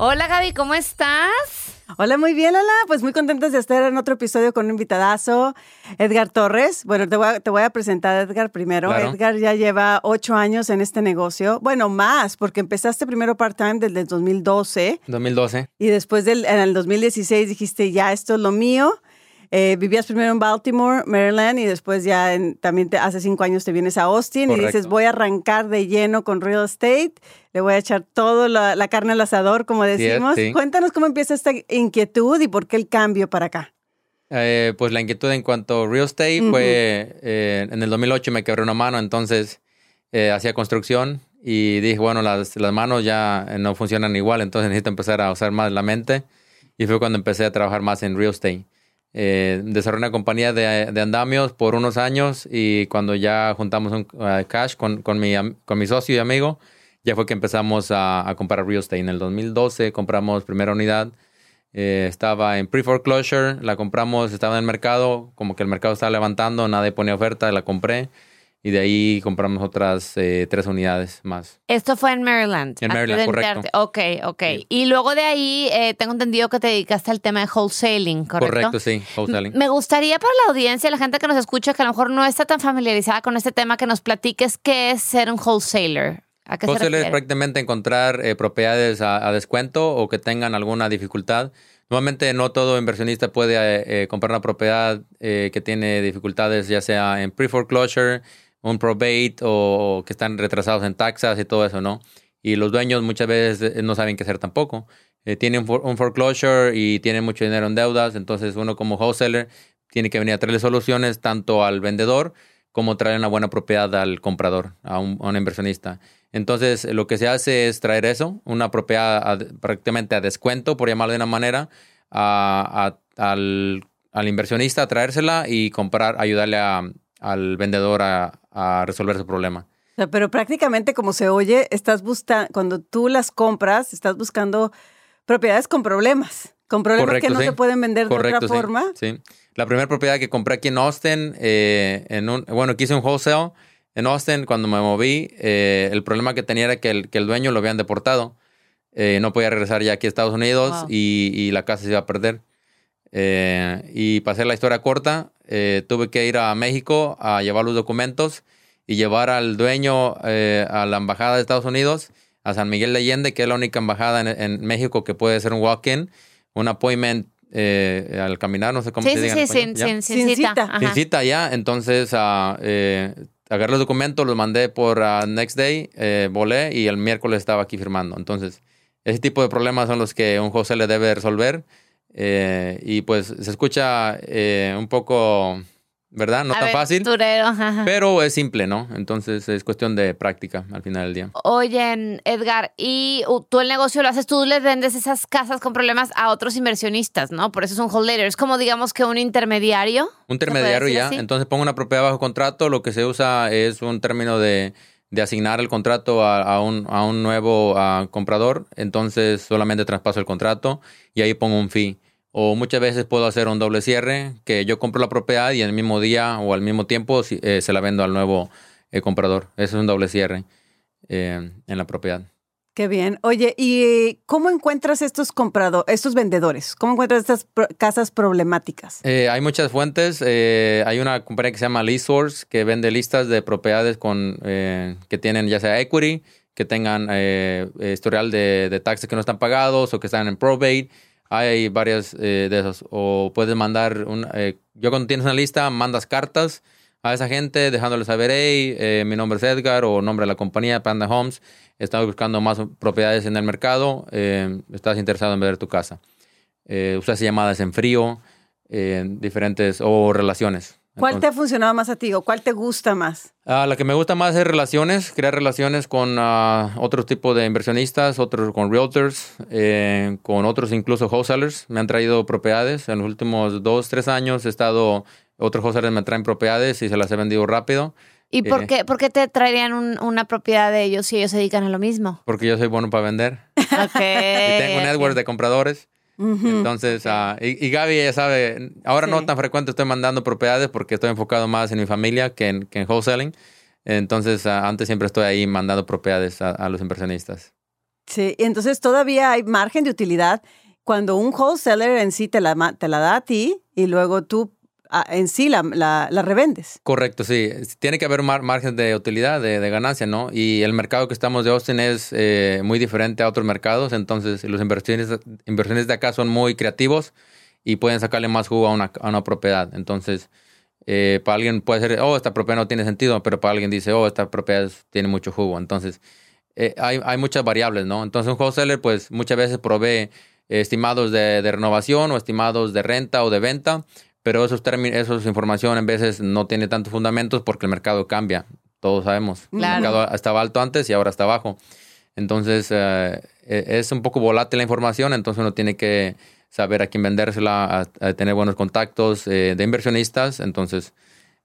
Hola Gaby, ¿cómo estás? Hola, muy bien, Lala. Pues muy contentos de estar en otro episodio con un invitadazo, Edgar Torres. Bueno, te voy a, te voy a presentar a Edgar primero. Claro. Edgar ya lleva ocho años en este negocio. Bueno, más, porque empezaste primero part-time desde el 2012 2012. y después del, en el 2016 dijiste, ya, esto es lo mío. Eh, vivías primero en Baltimore, Maryland, y después ya en- también te- hace cinco años te vienes a Austin y Correcto. dices, voy a arrancar de lleno con real estate, le voy a echar toda la, la carne al asador, como decimos. sí. Cuéntanos cómo empieza esta inquietud y por qué el cambio para acá. Eh, pues la inquietud en cuanto a real estate Ujú. fue eh, en el 2008 me quebré una mano, entonces eh, hacía construcción y dije, bueno, las, las manos ya eh, no funcionan igual, entonces necesito empezar a usar más la mente y fue cuando empecé a trabajar más en real estate. Eh, desarrollé una compañía de, andamios por unos años y cuando ya juntamos un eh, cash con, con, mi, con mi socio y amigo, ya fue que empezamos a, a comprar real estate. En el 2012 compramos primera unidad. Eh, estaba en pre-foreclosure, la compramos, estaba en el mercado, como que el mercado estaba levantando, nadie ponía oferta, la compré y de ahí compramos otras eh, tres unidades más. Esto fue en Maryland. En Maryland, correcto. Ok, ok. Sí. Y luego de ahí eh, tengo entendido que te dedicaste al tema de wholesaling, ¿correcto? sí, wholesaling. Me gustaría para la audiencia, la gente que nos escucha, que a lo mejor no está tan familiarizada con este tema, que nos platiques qué es ser un wholesaler. ¿A qué Wholesaler es prácticamente encontrar eh, propiedades a, a descuento o que tengan alguna dificultad. Normalmente no todo inversionista puede eh, comprar una propiedad que tiene dificultades, ya sea en pre-foreclosure, un probate o, que están retrasados en taxas y todo eso, ¿no? Y los dueños muchas veces eh, no saben qué hacer tampoco. Eh, tienen for- un foreclosure y tienen mucho dinero en deudas, entonces uno como wholesaler tiene que venir a traerle soluciones tanto al vendedor como traer una buena propiedad al comprador, a un, inversionista. Entonces, lo que se hace es traer eso, una propiedad a- prácticamente a descuento, por llamarlo de una manera, a- al, al inversionista traérsela y comprar, ayudarle a- al vendedor a, a resolver su problema. Pero prácticamente como se oye, estás buscando, cuando tú las compras, estás buscando propiedades con problemas, con problemas Correcto, que no sí. se pueden vender de otra forma. Sí. La primera propiedad que compré aquí en Austin, eh, en un, bueno, que hice un wholesale en Austin cuando me moví, eh, el problema que tenía era que el, que el dueño lo habían deportado. Eh, no podía regresar ya aquí a Estados Unidos Wow. y, y la casa se iba a perder. Eh, y para hacer la historia corta, eh, tuve que ir a México a llevar los documentos y llevar al dueño eh, a la embajada de Estados Unidos, a San Miguel de Allende, que es la única embajada en, en México que puede hacer un walk-in, un appointment eh, al caminar, no sé cómo Sí, se sí, diga sí, sin, sin, sin Sin cita. cita. Ajá. Sin cita ya, entonces ah, eh, agarré los documentos, los mandé por ah, Next Day, eh, volé y el miércoles estaba aquí firmando. Entonces, ese tipo de problemas son los que un José le debe resolver. Eh, y pues se escucha eh, un poco, ¿verdad? No tan fácil, pero es simple, ¿no? Entonces es cuestión de práctica al final del día. Oye, Edgar, y tú el negocio lo haces, tú les vendes esas casas con problemas a otros inversionistas, ¿no? Por eso es un wholesaler. Es como, digamos, que un intermediario. Un ¿Se puede intermediario ya. así? Entonces pongo una propiedad bajo contrato. Lo que se usa es un término de, de asignar el contrato a, un, a un nuevo ah, comprador. Entonces solamente traspaso el contrato y ahí pongo un fee. O muchas veces puedo hacer un doble cierre, que yo compro la propiedad y el mismo día o al mismo tiempo eh, se la vendo al nuevo eh, comprador. Eso es un doble cierre eh, en la propiedad. Qué bien. Oye, ¿y cómo encuentras estos estos vendedores? ¿Cómo encuentras estas casas problemáticas? Eh, hay muchas fuentes. Eh, hay una compañía que se llama LeaseSource que vende listas de propiedades con, eh, que tienen ya sea equity, que tengan eh, historial de, de taxes que no están pagados o que están en probate. Hay varias eh, de esas. O puedes mandar, un, yo cuando tienes una lista, mandas cartas a esa gente dejándole saber, hey, eh, mi nombre es Edgar o nombre de la compañía, Panda Homes. Estamos buscando más propiedades en el mercado. eh, estás interesado en vender tu casa. Eh, usas llamadas en frío, diferentes, o relaciones. ¿Cuál te ha funcionado más a ti o cuál te gusta más? Ah, la que me gusta más es relaciones, crear relaciones con uh, otros tipos de inversionistas, otros con realtors, eh, con otros incluso wholesalers. Me han traído propiedades. En los últimos dos, tres años he estado, otros wholesalers me traen propiedades y se las he vendido rápido. ¿Y por, Eh. qué, por qué te traerían un- una propiedad de ellos si ellos se dedican a lo mismo? Porque yo soy bueno para vender. Ok. Y tengo networks de compradores. Entonces, ah, y, y Gaby ya sabe, ahora no Sí. tan frecuente estoy mandando propiedades porque estoy enfocado más en mi familia que en, que en wholesaling. Entonces, ah, antes siempre estoy ahí mandando propiedades a, a los inversionistas. Sí, y entonces todavía hay margen de utilidad cuando un wholesaler en sí te la, te la da a ti y luego tú en sí la, la- revendes. Correcto, sí. Tiene que haber mar- margen de utilidad, de, ganancia, ¿no? Y el mercado que estamos de Austin es eh, muy diferente a otros mercados. Entonces, los inversionistas, inversionistas de acá son muy creativos y pueden sacarle más jugo a una, a una propiedad. Entonces, eh, para alguien puede ser, oh, esta propiedad no tiene sentido, pero para alguien dice, oh, esta propiedad tiene mucho jugo. Entonces, eh, hay, hay muchas variables, ¿no? Entonces, un wholesaler, pues, muchas veces provee estimados de renovación o estimados de renta o de venta, pero esos términos, esas información en veces no tiene tantos fundamentos porque el mercado cambia. Todos sabemos. Claro. El mercado estaba alto antes y ahora está bajo. Entonces, eh, eh, es un poco volátil la información, entonces uno tiene que saber a quién vendérsela, a, a tener buenos contactos eh, de inversionistas, entonces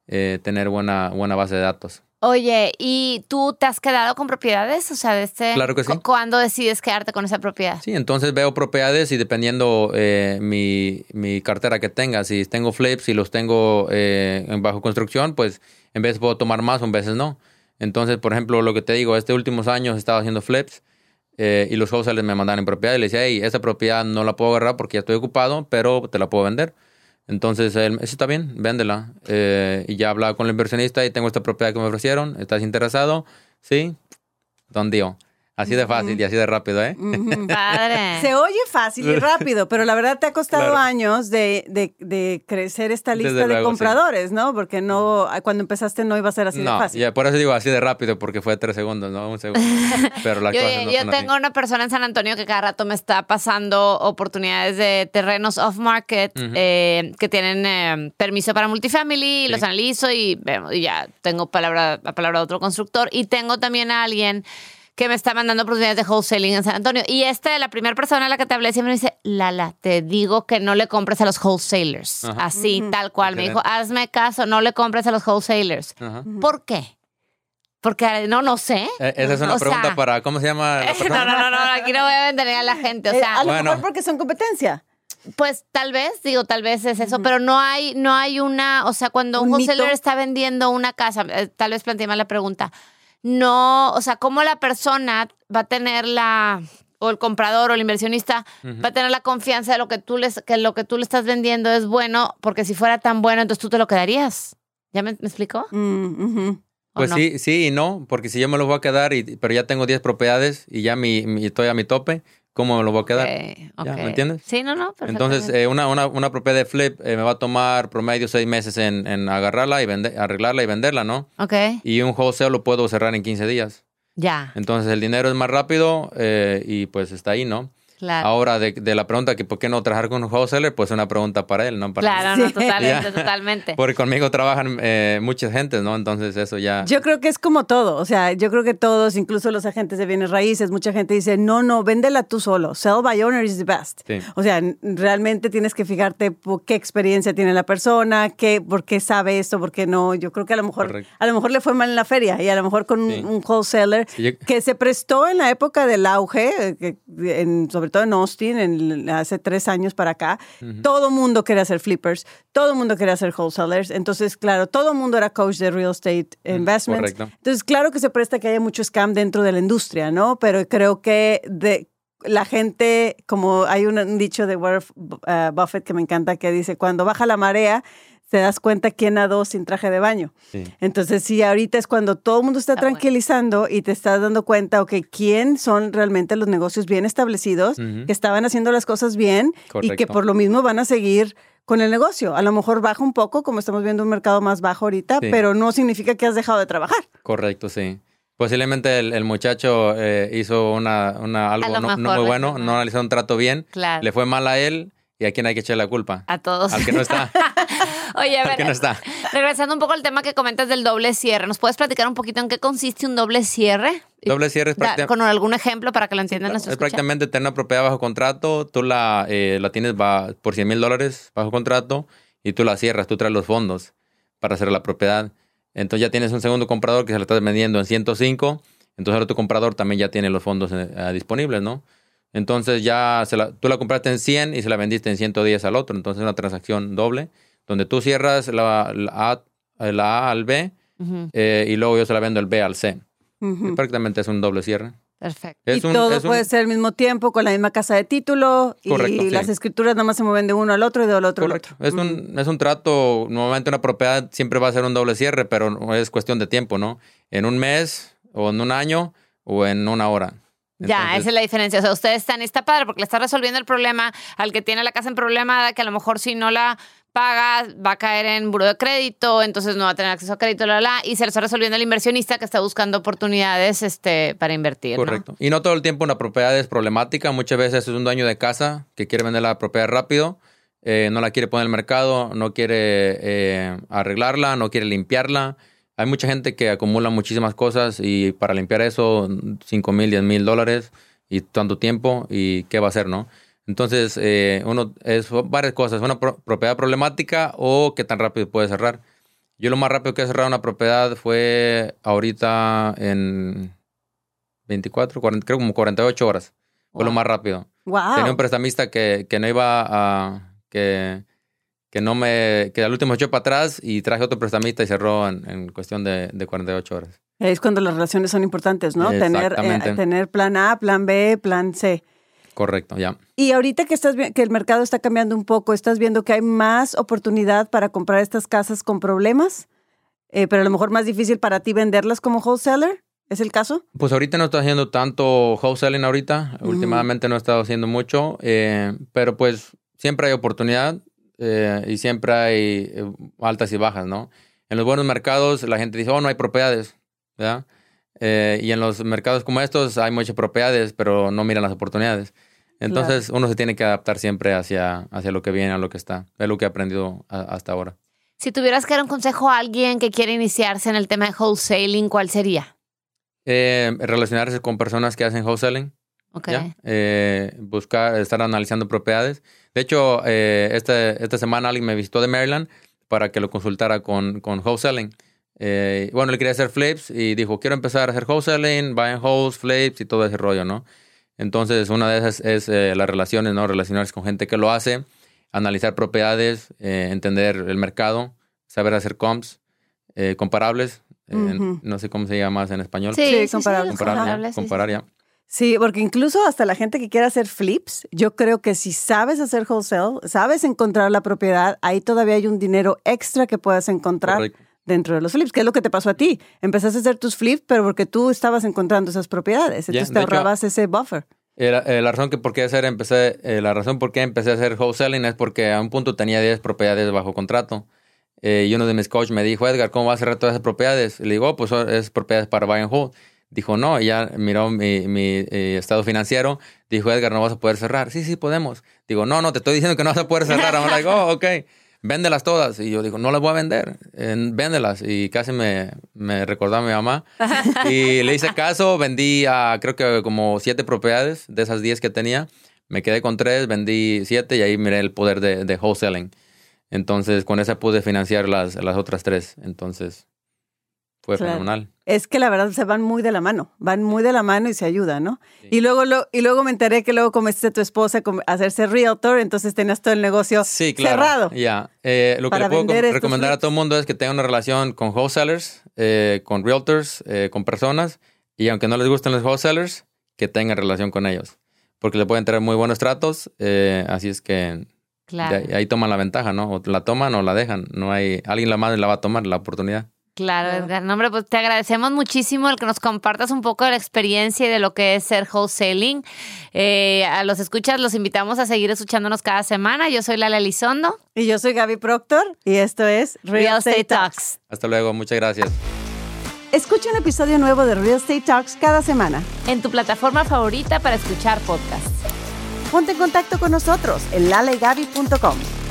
eh, tener buena, buena base de datos. Oye, ¿y tú te has quedado con propiedades? O sea, de este, Claro que sí. ¿Cuándo decides quedarte con esa propiedad? Sí, entonces veo propiedades y dependiendo eh, mi, mi cartera que tenga, si tengo flips y los tengo eh, en bajo construcción, pues en veces puedo tomar más o en veces no. Entonces, por ejemplo, lo que te digo, este últimos años he estado haciendo flips eh, y los wholesalers me mandaron en propiedad y le decía, hey, esta propiedad no la puedo agarrar porque ya estoy ocupado, pero te la puedo vender. Entonces, él, está bien, véndela. Eh, y ya hablaba con el inversionista y tengo esta propiedad que me ofrecieron. ¿Estás interesado? Sí. Don Dio. Así de fácil y así de rápido, ¿eh? Padre. Se oye fácil y rápido, pero la verdad te ha costado Claro. años de, de- de crecer esta Desde lista de luego, sí. compradores, ¿no? Porque no, cuando empezaste no iba a ser así de fácil. ya, por eso digo así de rápido, porque fue tres segundos, ¿no? Un segundo. Pero las Yo, cosas no yo son así. tengo una persona en San Antonio que cada rato me está pasando oportunidades de terrenos off-market Ujú. eh, que tienen eh, permiso para multifamily, Sí. los analizo y, bueno, y ya tengo palabra, la palabra de otro constructor. Y tengo también a alguien que me está mandando oportunidades de wholesaling en San Antonio. Y esta, la primera persona a la que te hablé, siempre me dice, Lala, te digo que no le compres a los wholesalers. Ajá. Así, tal cual. Me dijo, hazme caso, no le compres a los wholesalers. ¿Por qué? Porque no, no sé. Eh, esa es una O pregunta sea, para, ¿cómo se llama la No, no, no, no, aquí no voy a vender a la gente. O Eh, sea, a lo Bueno. mejor porque son competencia. pues tal vez, digo, tal vez es eso, pero no hay, no hay una, o sea, cuando un, Un wholesaler mito. está vendiendo una casa, eh, tal vez planteé mal la pregunta. No, o sea, ¿cómo la persona va a tener la o el comprador o el inversionista va a tener la confianza de lo que tú les que lo que tú le estás vendiendo es bueno, porque si fuera tan bueno, entonces tú te lo quedarías. ¿Ya me, me explicó? Mm, ujú. ¿O Pues no? sí, sí y no, porque si yo me lo voy a quedar, y, pero ya tengo 10 propiedades y ya mi, mi- estoy a mi tope, ¿cómo me lo voy a quedar? Ok, Ya, ok. ¿me entiendes? Sí, no, no, Entonces, eh, una, una, una propiedad de flip eh, me va a tomar promedio seis meses en, en agarrarla y vender, arreglarla y venderla, ¿no? ok, Y un wholesale lo puedo cerrar en 15 días. ya, Entonces, el dinero es más rápido eh, y pues está ahí, ¿no? Claro. Ahora, de, de la pregunta que por qué no trabajar con un wholesaler, pues una pregunta para él, no para mí. Claro, no, Sí. totalmente, Ya. totalmente. Porque conmigo trabajan eh, muchas gentes, ¿no? Entonces eso ya... Yo creo que es como todo, o sea, yo creo que todos, incluso los agentes de bienes raíces, mucha gente dice, no, no, véndela tú solo, sell by owner is the best. Sí. O sea, realmente tienes que fijarte por qué experiencia tiene la persona, qué, por qué sabe esto, por qué no. Yo creo que a lo mejor, Correcto. a lo mejor le fue mal en la feria y a lo mejor con un- Sí. un, wholesaler Sí, yo- que se prestó en la época del auge, eh, en- sobre todo en Austin, en, hace tres años para acá, todo mundo quería hacer flippers, todo mundo quería hacer wholesalers. Entonces, claro, todo mundo era coach de real estate investments. correcto. Entonces, claro que se presta que haya mucho scam dentro de la industria, ¿no? Pero creo que de la gente, como hay un, dicho de Warren uh, Buffett que me encanta que dice, cuando baja la marea, te das cuenta quién nadó sin traje de baño. Sí. Entonces, sí, ahorita es cuando todo el mundo está, Está bueno. tranquilizando y te estás dando cuenta, ok, quién son realmente los negocios bien establecidos, que estaban haciendo las cosas bien y que por lo mismo van a seguir con el negocio. A lo mejor baja un poco, como estamos viendo un mercado más bajo ahorita, Sí. pero no significa que has dejado de trabajar. Correcto, sí. Posiblemente el, el muchacho eh, hizo una, una- algo no, muy bueno, no analizó un trato bien, Claro. le fue mal a él y a quién hay que echar la culpa. A todos. Al que no está. Oye, a ver, que no está. regresando un poco al tema que comentas del doble cierre, ¿nos puedes platicar un poquito en qué consiste un doble cierre? Doble cierre es, Da- prácti- con algún ejemplo para que lo entiendan es nuestros prácticamente tener una propiedad bajo contrato, tú la, eh, la tienes por 100 mil dólares bajo contrato y tú la cierras, tú traes los fondos para hacer la propiedad. Entonces ya tienes un segundo comprador que se la estás vendiendo en 105, entonces ahora tu comprador también ya tiene los fondos eh, eh, disponibles, ¿no? Entonces ya se la- tú la compraste en 100 y se la vendiste en 110 al otro, entonces es una transacción doble, donde tú cierras la, la A, la A al B eh, y luego yo se la vendo el B al C. Ujú. Prácticamente es un doble cierre. Perfecto. Es y un- todo es un- puede ser al mismo tiempo con la misma casa de título Correcto, y sí. las escrituras nada más se mueven de uno al otro y del otro Correcto. al otro. Es un, es un trato, normalmente una propiedad siempre va a ser un doble cierre, pero no es cuestión de tiempo, ¿no? En un mes, o en un año, o en una hora. Ya, esa es la diferencia. O sea, ustedes están, y está padre porque le está resolviendo el problema al que tiene la casa en problemada, que a lo mejor si no la paga va a caer en buro de crédito, entonces no va a tener acceso a crédito, la, la, y se le está resolviendo el inversionista que está buscando oportunidades este, para invertir. Correcto. Y no todo el tiempo una propiedad es problemática. Muchas veces es un dueño de casa que quiere vender la propiedad rápido, eh, no la quiere poner al mercado, no quiere eh, arreglarla, no quiere limpiarla. Hay mucha gente que acumula muchísimas cosas y para limpiar eso, 5 mil, 10 mil dólares y tanto tiempo y qué va a hacer, ¿no? Entonces, eh, uno es varias cosas, una pro- propiedad problemática o qué tan rápido puede cerrar. Yo lo más rápido que he cerrado una propiedad fue ahorita en 24, 40, creo como 48 horas. Fue lo más rápido. Wow. Tenía un prestamista que, que no iba a... que, que no me... que al último echó para atrás y traje otro prestamista y cerró en, en cuestión de, de 48 horas. Es cuando las relaciones son importantes, ¿no? Tener, eh, tener plan A, plan B, plan C. Correcto, ya. Y ahorita que estás que el mercado está cambiando un poco, estás viendo que hay más oportunidad para comprar estas casas con problemas, eh, pero a lo mejor más difícil para ti venderlas como wholesaler. ¿Es el caso? Pues ahorita no estoy haciendo tanto wholesaling ahorita. Últimamente no he estado haciendo mucho. eh, pero pues siempre hay oportunidad eh, y siempre hay altas y bajas, ¿no? En los buenos mercados la gente dice, oh, no hay propiedades, ¿verdad? Eh, y en los mercados como estos hay muchas propiedades, pero no miran las oportunidades. Entonces uno se tiene que adaptar siempre hacia, hacia lo que viene, a lo que está. Es lo que he aprendido a- hasta ahora. Si tuvieras que dar un consejo a alguien que quiere iniciarse en el tema de wholesaling, ¿cuál sería? Eh, relacionarse con personas que hacen wholesaling. Ok. ¿ya? Eh, buscar, estar analizando propiedades. De hecho, eh, este- esta semana alguien me visitó de Maryland para que lo consultara con, con wholesaling. Eh, bueno, le quería hacer flips y dijo, quiero empezar a hacer wholesaling, buy and holds, flips y todo ese rollo, ¿no? Entonces, una de esas es eh, las relaciones, ¿no? Relacionarse con gente que lo hace, analizar propiedades, eh, entender el mercado, saber hacer comps, eh, comparables, eh, Ujú. no sé cómo se llama más en español. Sí, sí, sí, comparable. los comparar, ya, comparables, sí, sí. comparar ya. Sí, porque incluso hasta la gente que quiere hacer flips, yo creo que si sabes hacer wholesale, sabes encontrar la propiedad, ahí todavía hay un dinero extra que puedas encontrar Correcto. Dentro de los flips. ¿Qué es lo que te pasó a ti? Empezaste a hacer tus flips, pero porque tú estabas encontrando esas propiedades. Entonces te de hecho- ahorrabas ese buffer. Eh, eh, la razón que por qué hacer empecé, eh, la razón por qué empecé a hacer wholesaling es porque a un punto tenía 10 propiedades bajo contrato. Eh, y uno de mis coaches me dijo, Edgar, ¿cómo vas a cerrar todas esas propiedades? Y le digo, "Oh, pues es propiedades para buy and hold. Dijo, no, y ya miró mi, mi, eh, estado financiero. Dijo, Edgar, no vas a poder cerrar. Sí, sí, podemos. Digo, no, no, te estoy diciendo que no vas a poder cerrar. I'm like, oh, ok, véndelas todas. Y yo digo, no las voy a vender, eh, véndelas. Y casi me, me recordó a mi mamá. Y le hice caso, vendí a creo que como siete propiedades de esas 10 que tenía. Me quedé con tres, vendí siete y ahí miré el poder de, de wholesaling. Entonces, con esa pude financiar las, las otras tres. Entonces, fue Claro. fenomenal. Es que la verdad se van muy de la mano, van muy de la mano y se ayudan, ¿no? Sí. Y luego lo, y luego me enteré que luego convenciste a tu esposa a hacerse realtor, entonces tenías todo el negocio Sí, claro. cerrado. Ya. Eh, lo que le puedo recomendar a todo el mundo es que tenga una relación con wholesalers, eh, con realtors, eh, con personas. Y aunque no les gusten los wholesalers, que tengan relación con ellos. Porque le pueden traer muy buenos tratos. eh, así es que Claro. de ahí, ahí toman la ventaja, ¿no? O la toman o la dejan. No hay... Alguien la más la va a tomar, la oportunidad. Claro, Claro. Edgar. No, hombre, pues te agradecemos muchísimo el que nos compartas un poco de la experiencia y de lo que es ser wholesaling. Eh, a los escuchas los invitamos a seguir escuchándonos cada semana. Yo soy Lala Elizondo. Y yo soy Gaby Proctor y esto es Real Estate Talks. Hasta luego. Muchas gracias. Escucha un episodio nuevo de Real Estate Talks cada semana. En tu plataforma favorita para escuchar podcasts. Ponte en contacto con nosotros en lalegaby.com.